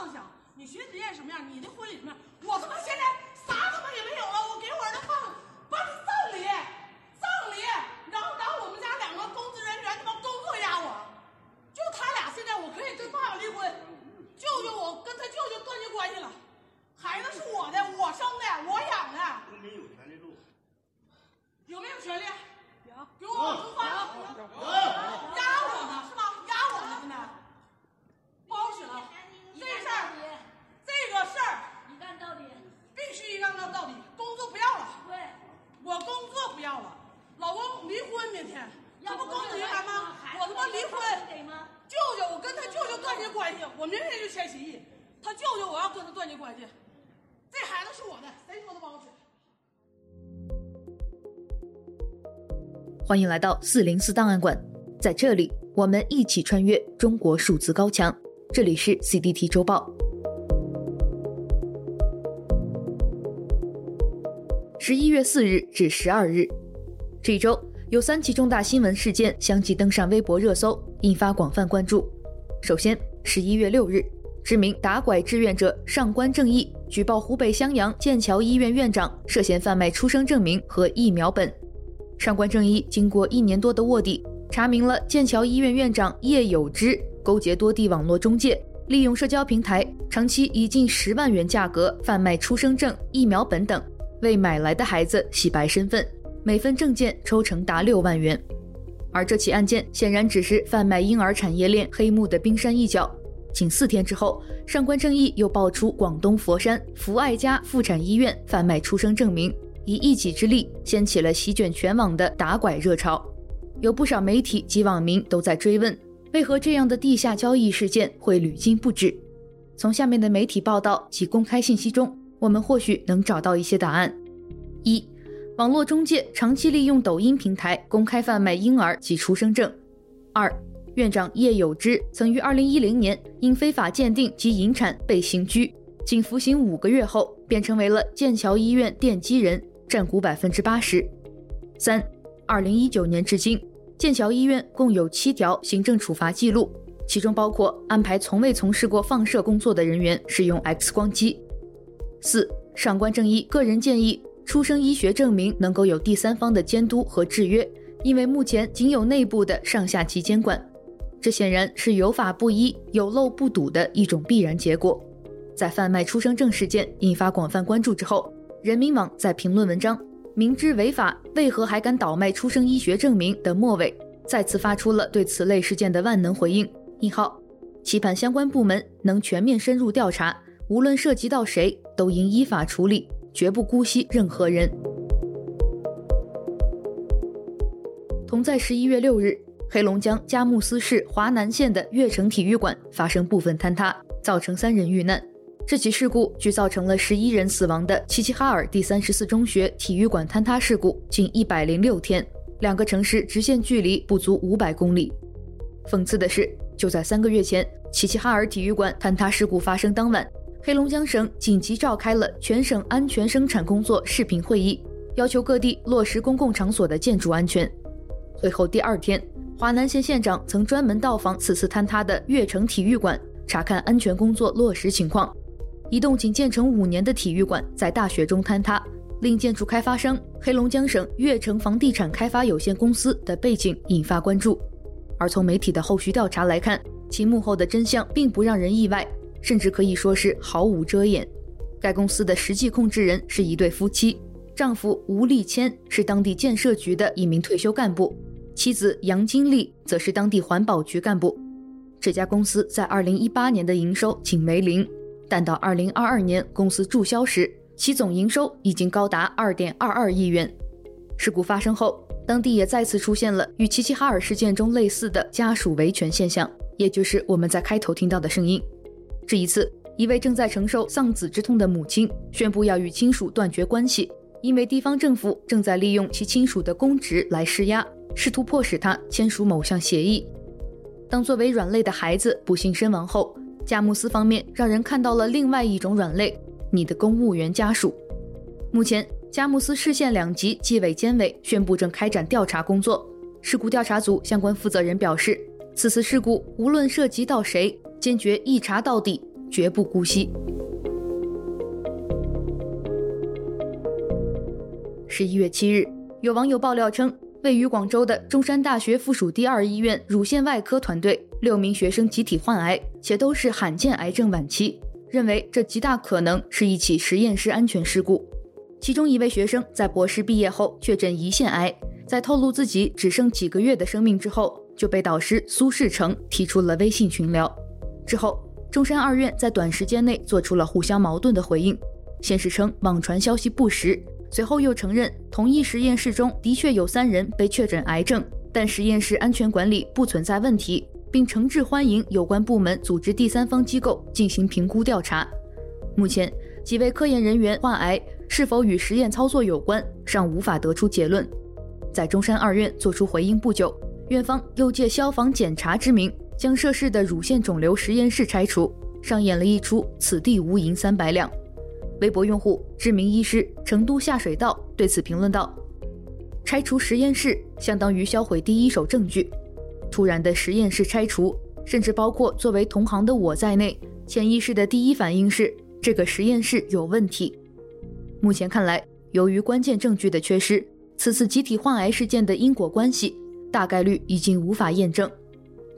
放下。你学职业什么样？你的婚礼什么样？我他妈现在啥他妈也没有了，我给我儿子放办葬礼，葬礼，然后然后我们家两个公职人员他妈工作压我，就他俩现在我可以跟爸爸离婚，舅舅我跟他舅舅断绝关系了，孩子是我的，我生的，我养的。公民有权利录。有没有权利？有，给我往出发。压我呢是吧？压我呢现在，不好使了。这事儿，这个事儿，一干到底。必须一干到到底。工作不要了。对。我工作不要了，老公离婚明天，这不公平吗？我他妈离婚。舅舅，我跟他舅舅断绝关系，我明天就签协议。他舅舅，我要跟他断绝关系。这孩子是我的，谁说的不好使？欢迎来到四零四档案馆，在这里我们一起穿越中国数字高墙。这里是 CDT 周报。十一月四日至十二日，这一周有三起重大新闻事件相继登上微博热搜，引发广泛关注。首先，十一月六日，知名打拐志愿者上官正义举报湖北襄阳剑桥医院院长涉嫌贩卖出生证明和疫苗本。上官正义经过一年多的卧底，查明了剑桥医院院长叶有之勾结多地网络中介，利用社交平台长期以近十万元价格贩卖出生证、疫苗本等，为买来的孩子洗白身份，每份证件抽成达六万元。而这起案件显然只是贩卖婴儿产业链黑幕的冰山一角。仅四天之后，上官正义又爆出广东佛山福爱家妇产医院贩卖出生证明。以一己之力掀起了席卷全网的打拐热潮，有不少媒体及网民都在追问，为何这样的地下交易事件会屡禁不止？从下面的媒体报道及公开信息中，我们或许能找到一些答案：一、网络中介长期利用抖音平台公开贩卖婴儿及出生证；二、院长叶有之曾于二零一零年因非法鉴定及引产被刑拘，仅服刑五个月后便成为了剑桥医院奠基人。占股百分之八十。三，二零一九年至今，剑桥医院共有七条行政处罚记录，其中包括安排从未从事过放射工作的人员使用 X 光机。四，上官正义个人建议，出生医学证明能够有第三方的监督和制约，因为目前仅有内部的上下级监管，这显然是有法不依、有漏不堵的一种必然结果。在贩卖出生证事件引发广泛关注之后。人民网在评论文章“明知违法，为何还敢倒卖出生医学证明”的末尾，再次发出了对此类事件的万能回应。引号，期盼相关部门能全面深入调查，无论涉及到谁，都应依法处理，绝不姑息任何人。同在十一月六日，黑龙江佳木斯市华南县的悦城体育馆发生部分坍塌，造成三人遇难。这起事故距造成了十一人死亡的齐齐哈尔第三十四中学体育馆坍塌事故近一百零六天，两个城市直线距离不足五百公里。讽刺的是，就在三个月前，齐齐哈尔体育馆坍塌事故发生当晚，黑龙江省紧急召开了全省安全生产工作视频会议，要求各地落实公共场所的建筑安全。会后第二天，华南县县长曾专门到访此次坍塌的悦城体育馆，查看安全工作落实情况。一栋仅建成五年的体育馆在大雪中坍塌，令建筑开发商黑龙江省悦城房地产开发有限公司的背景引发关注。而从媒体的后续调查来看，其幕后的真相并不让人意外，甚至可以说是毫无遮掩。该公司的实际控制人是一对夫妻，丈夫吴立谦是当地建设局的一名退休干部，妻子杨金丽则是当地环保局干部。这家公司在二零一八年的营收仅为零。但到二零二二年公司注销时，其总营收已经高达二点二二亿元。事故发生后，当地也再次出现了与齐齐哈尔事件中类似的家属维权现象，也就是我们在开头听到的声音。这一次，一位正在承受丧子之痛的母亲宣布要与亲属断绝关系，因为地方政府正在利用其亲属的公职来施压，试图迫使他签署某项协议。当作为软肋的孩子不幸身亡后，佳木斯方面让人看到了另外一种软肋，你的公务员家属。目前，佳木斯市县两级纪委监委宣布正开展调查工作。事故调查组相关负责人表示，此次事故无论涉及到谁，坚决一查到底，绝不姑息。十一月七日，有网友爆料称，位于广州的中山大学附属第二医院乳腺外科团队六名学生集体患癌，且都是罕见癌症晚期，认为这极大可能是一起实验室安全事故。其中一位学生在博士毕业后确诊胰腺癌，在透露自己只剩几个月的生命之后，就被导师苏世成踢出了微信群聊。之后，中山二院在短时间内做出了互相矛盾的回应，先是称网传消息不实。随后又承认，同一实验室中的确有三人被确诊癌症，但实验室安全管理不存在问题，并诚挚欢迎有关部门组织第三方机构进行评估调查。目前，几位科研人员患癌是否与实验操作有关，尚无法得出结论。在中山二院作出回应不久，院方又借消防检查之名，将涉事的乳腺肿瘤实验室拆除，上演了一出“此地无银三百两”。微博用户知名医师成都下水道对此评论道：“拆除实验室相当于销毁第一手证据，突然的实验室拆除，甚至包括作为同行的我在内，潜意识的第一反应是这个实验室有问题。目前看来，由于关键证据的缺失，此次集体患癌事件的因果关系大概率已经无法验证。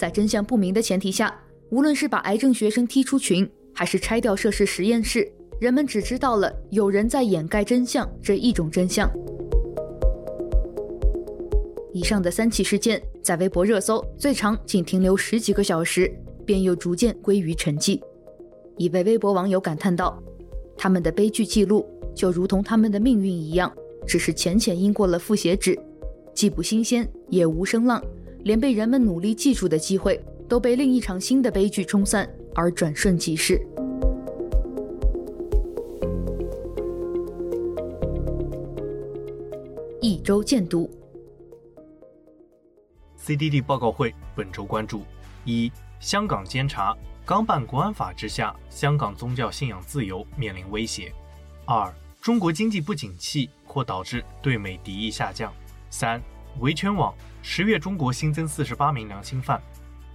在真相不明的前提下，无论是把癌症学生踢出群，还是拆掉涉事实验室。”人们只知道了有人在掩盖真相这一种真相。以上的三起事件在微博热搜最长仅停留十几个小时，便又逐渐归于沉寂。一位微博网友感叹道：“他们的悲剧记录就如同他们的命运一样，只是浅浅印过了复写纸，既不新鲜也无声浪，连被人们努力记住的机会都被另一场新的悲剧冲散而转瞬即逝。”一周见读，CDD 报告会本周关注：一、香港监察港版国安法之下，香港宗教信仰自由面临威胁；二、中国经济不景气或导致对美敌意下降；三、维权网十月中国新增四十八名良心犯。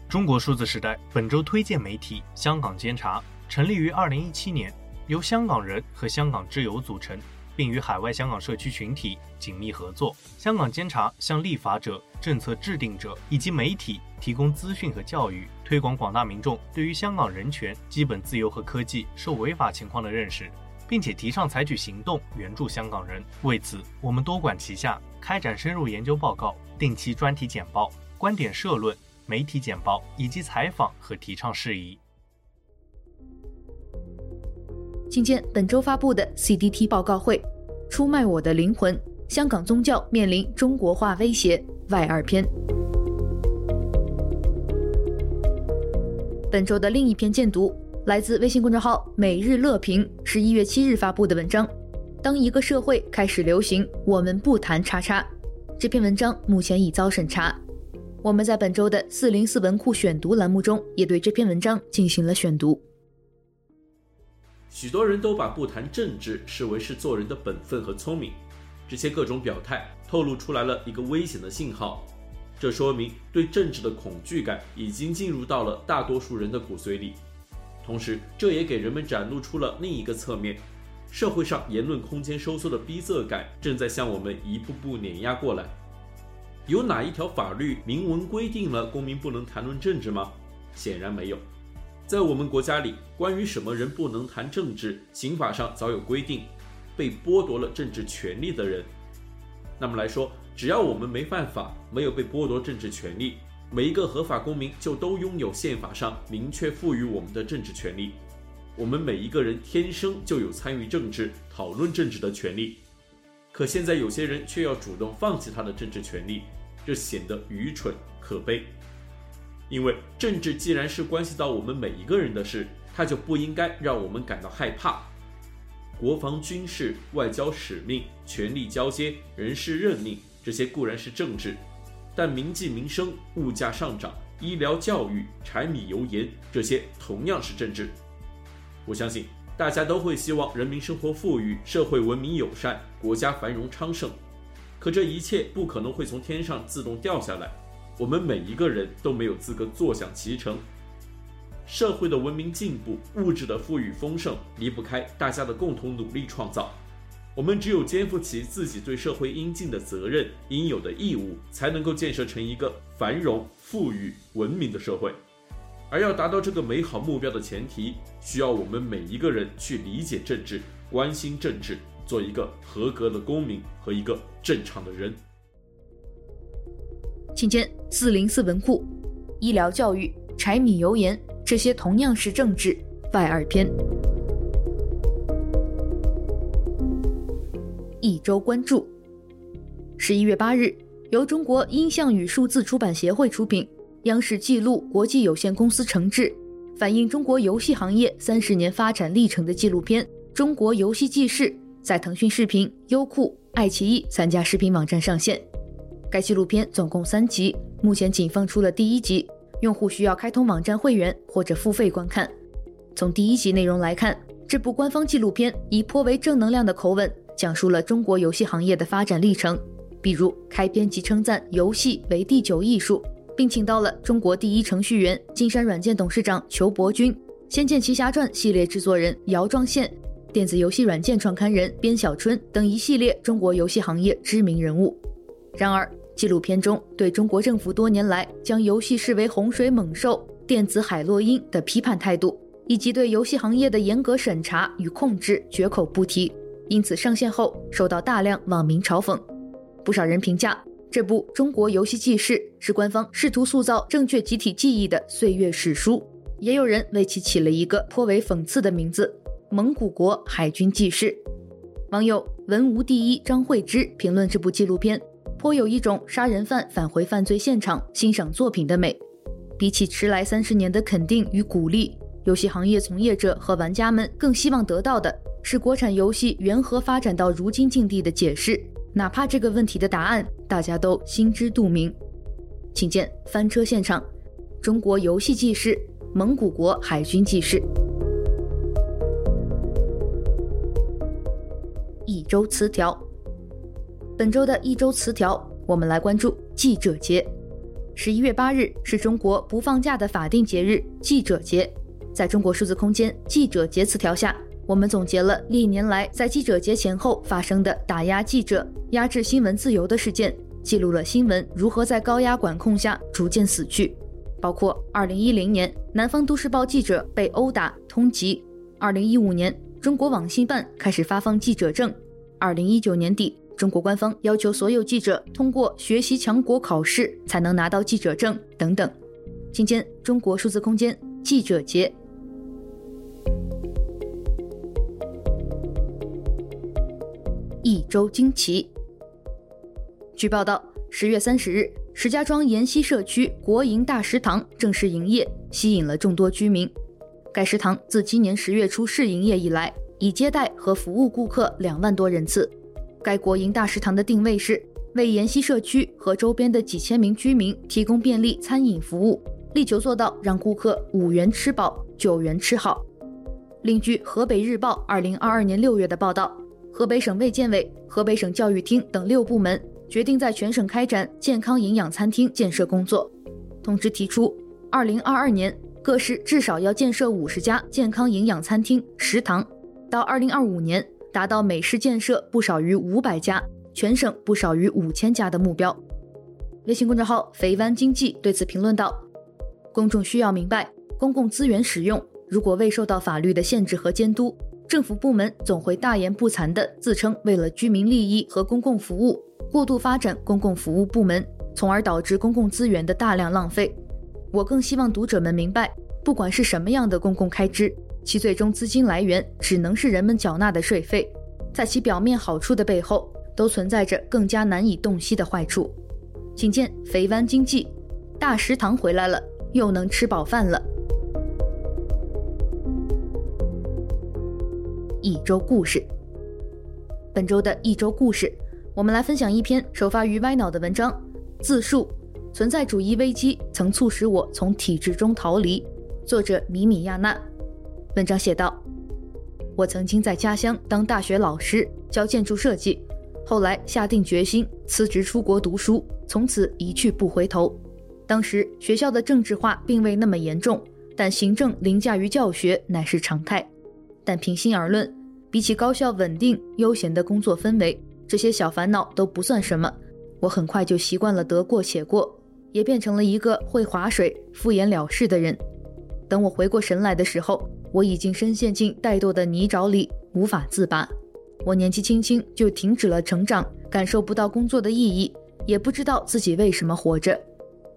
中国数字时代本周推荐媒体香港监察成立于二零一七年，由香港人和香港之友组成。并与海外香港社区群体紧密合作。香港监察向立法者、政策制定者以及媒体提供资讯和教育，推广广大民众对于香港人权、基本自由和科技受违法情况的认识，并且提倡采取行动援助香港人。为此，我们多管齐下，开展深入研究报告、定期专题简报、观点社论、媒体简报以及采访和提倡事宜。请见本周发布的 CDT 报告会，出卖我的灵魂，香港宗教面临中国化威胁外二篇。本周的另一篇荐读来自微信公众号每日乐评，十一月七日发布的文章。当一个社会开始流行“我们不谈叉叉”，这篇文章目前已遭审查。我们在本周的四零四文库选读栏目中，也对这篇文章进行了选读。许多人都把不谈政治视为是做人的本分和聪明，这些各种表态透露出来了一个危险的信号，这说明对政治的恐惧感已经进入到了大多数人的骨髓里，同时这也给人们展露出了另一个侧面，社会上言论空间收缩的逼仄感正在向我们一步步碾压过来。有哪一条法律明文规定了公民不能谈论政治吗？显然没有。在我们国家里，关于什么人不能谈政治，刑法上早有规定。被剥夺了政治权利的人，那么来说，只要我们没犯法，没有被剥夺政治权利，每一个合法公民就都拥有宪法上明确赋予我们的政治权利。我们每一个人天生就有参与政治、讨论政治的权利。可现在有些人却要主动放弃他的政治权利，这显得愚蠢可悲。因为政治既然是关系到我们每一个人的事，它就不应该让我们感到害怕。国防、军事、外交使命、权力交接、人事任命，这些固然是政治，但民计民生、物价上涨、医疗教育、柴米油盐，这些同样是政治。我相信大家都会希望人民生活富裕、社会文明友善、国家繁荣昌盛，可这一切不可能会从天上自动掉下来。我们每一个人都没有资格坐享其成。社会的文明进步、物质的富裕丰盛，离不开大家的共同努力创造。我们只有肩负起自己对社会应尽的责任、应有的义务，才能够建设成一个繁荣、富裕、文明的社会。而要达到这个美好目标的前提，需要我们每一个人去理解政治、关心政治，做一个合格的公民和一个正常的人。请见四零四文库，医疗教育、柴米油盐，这些同样是政治外二篇。一周关注。十一月八日，由中国音像与数字出版协会出品，央视纪录国际有限公司承制，反映中国游戏行业三十年发展历程的纪录片《中国游戏纪事》在腾讯视频、优酷、爱奇艺三家视频网站上线。该纪录片总共三集，目前仅放出了第一集，用户需要开通网站会员或者付费观看。从第一集内容来看，这部官方纪录片以颇为正能量的口吻。讲述了中国游戏行业的发展历程，比如开篇即称赞游戏为第九艺术，并请到了中国第一程序员金山软件董事长裘伯君、《仙剑奇侠传》系列制作人姚壮宪、电子游戏软件创刊人边小春等一系列中国游戏行业知名人物。然而，纪录片中对中国政府多年来将游戏视为洪水猛兽、电子海洛因的批判态度，以及对游戏行业的严格审查与控制绝口不提。因此上线后受到大量网民嘲讽，不少人评价这部《中国游戏纪事》是官方试图塑造正确集体记忆的岁月史书，也有人为其起了一个颇为讽刺的名字——“蒙古国海军纪事”。网友文无第一张慧芝评论这部纪录片，颇有一种杀人犯返回犯罪现场欣赏作品的美。比起迟来三十年的肯定与鼓励，游戏行业从业者和玩家们更希望得到的。是国产游戏缘何发展到如今境地的解释，哪怕这个问题的答案大家都心知肚明。请见翻车现场：中国游戏纪事，蒙古国海军纪事。一周词条。本周的一周词条，我们来关注记者节。十一月八日是中国不放假的法定节日——记者节。在中国数字空间记者节词条下。我们总结了历年来在记者节前后发生的打压记者、压制新闻自由的事件，记录了新闻如何在高压管控下逐渐死去，包括2010年南方都市报记者被殴打、通缉；2015年中国网信办开始发放记者证；2019年底中国官方要求所有记者通过学习强国考试才能拿到记者证等等。今天中国数字空间记者节。一周惊奇。据报道，十月三十日，石家庄延禧社区国营大食堂正式营业，吸引了众多居民。该食堂自今年十月初试营业以来，已接待和服务顾客两万多人次。该国营大食堂的定位是为延禧社区和周边的几千名居民提供便利餐饮服务，力求做到让顾客五元吃饱，九元吃好。另据河北日报二零二二年六月的报道。河北省卫健委、河北省教育厅等六部门决定在全省开展健康营养餐厅建设工作。通知提出，二零二二年各市至少要建设五十家健康营养餐厅、食堂，到二零二五年达到每市建设不少于五百家，全省不少于五千家的目标。微信公众号“肥湾经济”对此评论道：“公众需要明白，公共资源使用如果未受到法律的限制和监督。”政府部门总会大言不惭地自称为了居民利益和公共服务，过度发展公共服务部门，从而导致公共资源的大量浪费。我更希望读者们明白，不管是什么样的公共开支，其最终资金来源只能是人们缴纳的税费，在其表面好处的背后，都存在着更加难以洞悉的坏处。请见肥湾经济，大食堂回来了，又能吃饱饭了。一周故事。本周的一周故事，我们来分享一篇首发于歪脑的文章。自述：存在主义危机曾促使我从体制中逃离。作者米米亚娜。文章写道：我曾经在家乡当大学老师，教建筑设计，后来下定决心辞职出国读书，从此一去不回头。当时学校的政治化并未那么严重，但行政凌驾于教学乃是常态。但平心而论，比起高效稳定悠闲的工作氛围，这些小烦恼都不算什么。我很快就习惯了得过且过，也变成了一个会划水、敷衍了事的人。等我回过神来的时候，我已经深陷进怠惰的泥沼里，无法自拔。我年纪轻轻就停止了成长，感受不到工作的意义，也不知道自己为什么活着。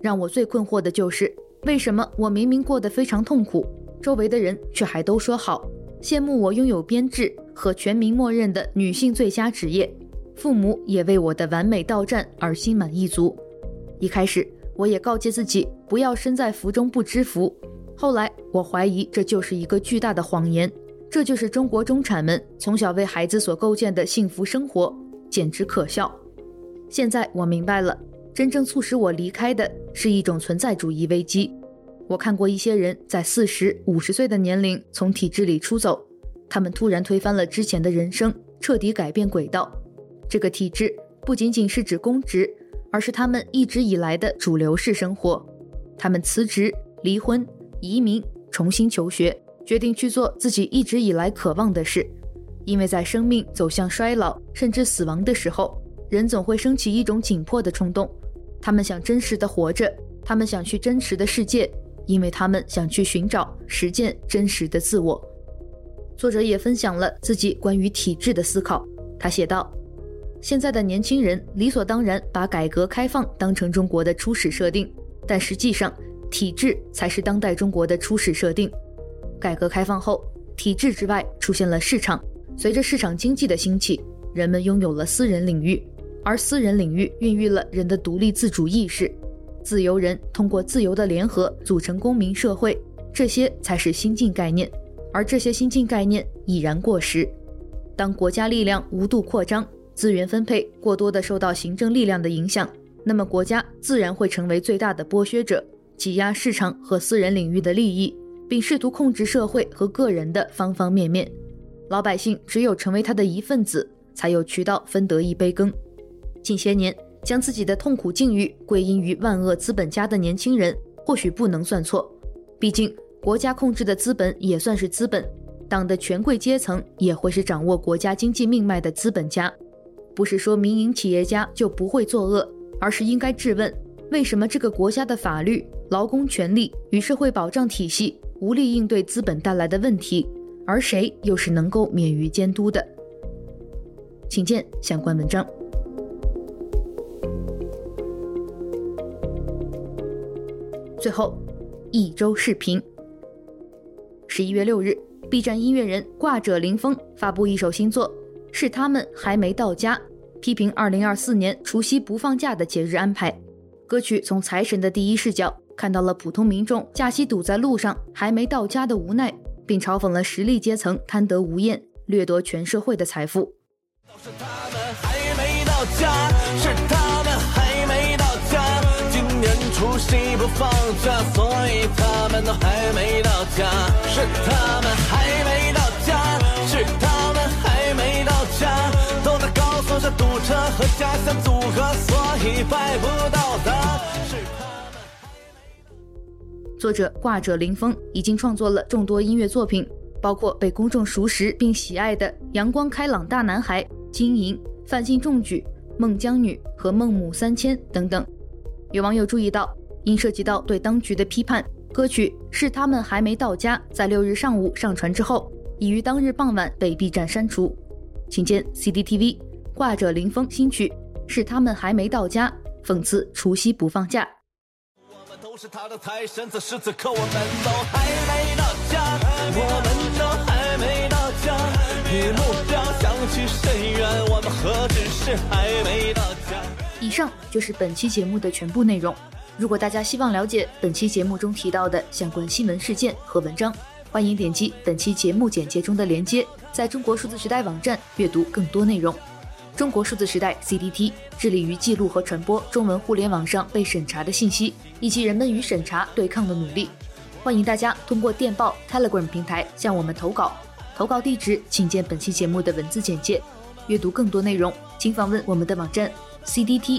让我最困惑的就是，为什么我明明过得非常痛苦，周围的人却还都说好，羡慕我拥有编制和全民默认的女性最佳职业，父母也为我的完美到站而心满意足。一开始，我也告诫自己不要身在福中不知福。后来，我怀疑这就是一个巨大的谎言，这就是中国中产们从小为孩子所构建的幸福生活，简直可笑。现在我明白了，真正促使我离开的是一种存在主义危机。我看过一些人在四十五十岁的年龄从体制里出走，他们突然推翻了之前的人生，彻底改变轨道。这个体制不仅仅是指公职，而是他们一直以来的主流式生活。他们辞职、离婚。移民，重新求学，决定去做自己一直以来渴望的事，因为在生命走向衰老甚至死亡的时候，人总会升起一种紧迫的冲动，他们想真实的活着，他们想去真实的世界，因为他们想去寻找实践真实的自我。作者也分享了自己关于体制的思考，他写道：“现在的年轻人理所当然把改革开放当成中国的初始设定，但实际上。”体制才是当代中国的初始设定。改革开放后，体制之外出现了市场。随着市场经济的兴起，人们拥有了私人领域，而私人领域孕育了人的独立自主意识。自由人通过自由的联合组成公民社会，这些才是新进概念。而这些新进概念已然过时。当国家力量无度扩张，资源分配过多的受到行政力量的影响，那么国家自然会成为最大的剥削者。挤压市场和私人领域的利益，并试图控制社会和个人的方方面面。老百姓只有成为他的一份子，才有渠道分得一杯羹。近些年，将自己的痛苦境遇归因于万恶资本家的年轻人，或许不能算错。毕竟，国家控制的资本也算是资本，党的权贵阶层也会是掌握国家经济命脉的资本家。不是说民营企业家就不会作恶，而是应该质问。为什么这个国家的法律、劳工权利与社会保障体系无力应对资本带来的问题？而谁又是能够免于监督的？请见相关文章。最后，一周视频。十一月六日，B 站音乐人挂者凌风发布一首新作，是他们还没到家，批评二零二四年除夕不放假的节日安排。歌曲从财神的第一视角看到了普通民众假期堵在路上还没到家的无奈，并嘲讽了实力阶层贪得无厌、掠夺全社会的财富。是他们还没到家，是，年除夕不放假，所以他们都还没到家。是他们还没到家，是他们还没到家，都在高速上堵车和家乡组合，所以拜不到他。作者挂者林峰已经创作了众多音乐作品，包括被公众熟识并喜爱的《阳光开朗大男孩》、《金银》、《范进中举》、《孟姜女》和《孟母三迁》等等。有网友注意到，因涉及到对当局的批判，歌曲是他们还没到家，在六日上午上传之后，已于当日傍晚被 B 站删除。请见 CCTV 挂者林峰新曲是他们还没到家，讽刺除夕不放假。我们都是他的财神，此时此刻我们都还没到家，我们都还没到家，与目标相去甚远，我们何止是还没到家。以上就是本期节目的全部内容。如果大家希望了解本期节目中提到的相关新闻事件和文章，欢迎点击本期节目简介中的链接，在中国数字时代网站阅读更多内容。中国数字时代 （CDT） 致力于记录和传播中文互联网上被审查的信息，以及人们与审查对抗的努力。欢迎大家通过电报 Telegram 平台向我们投稿，投稿地址请见本期节目的文字简介。阅读更多内容，请访问我们的网站 cdt.media。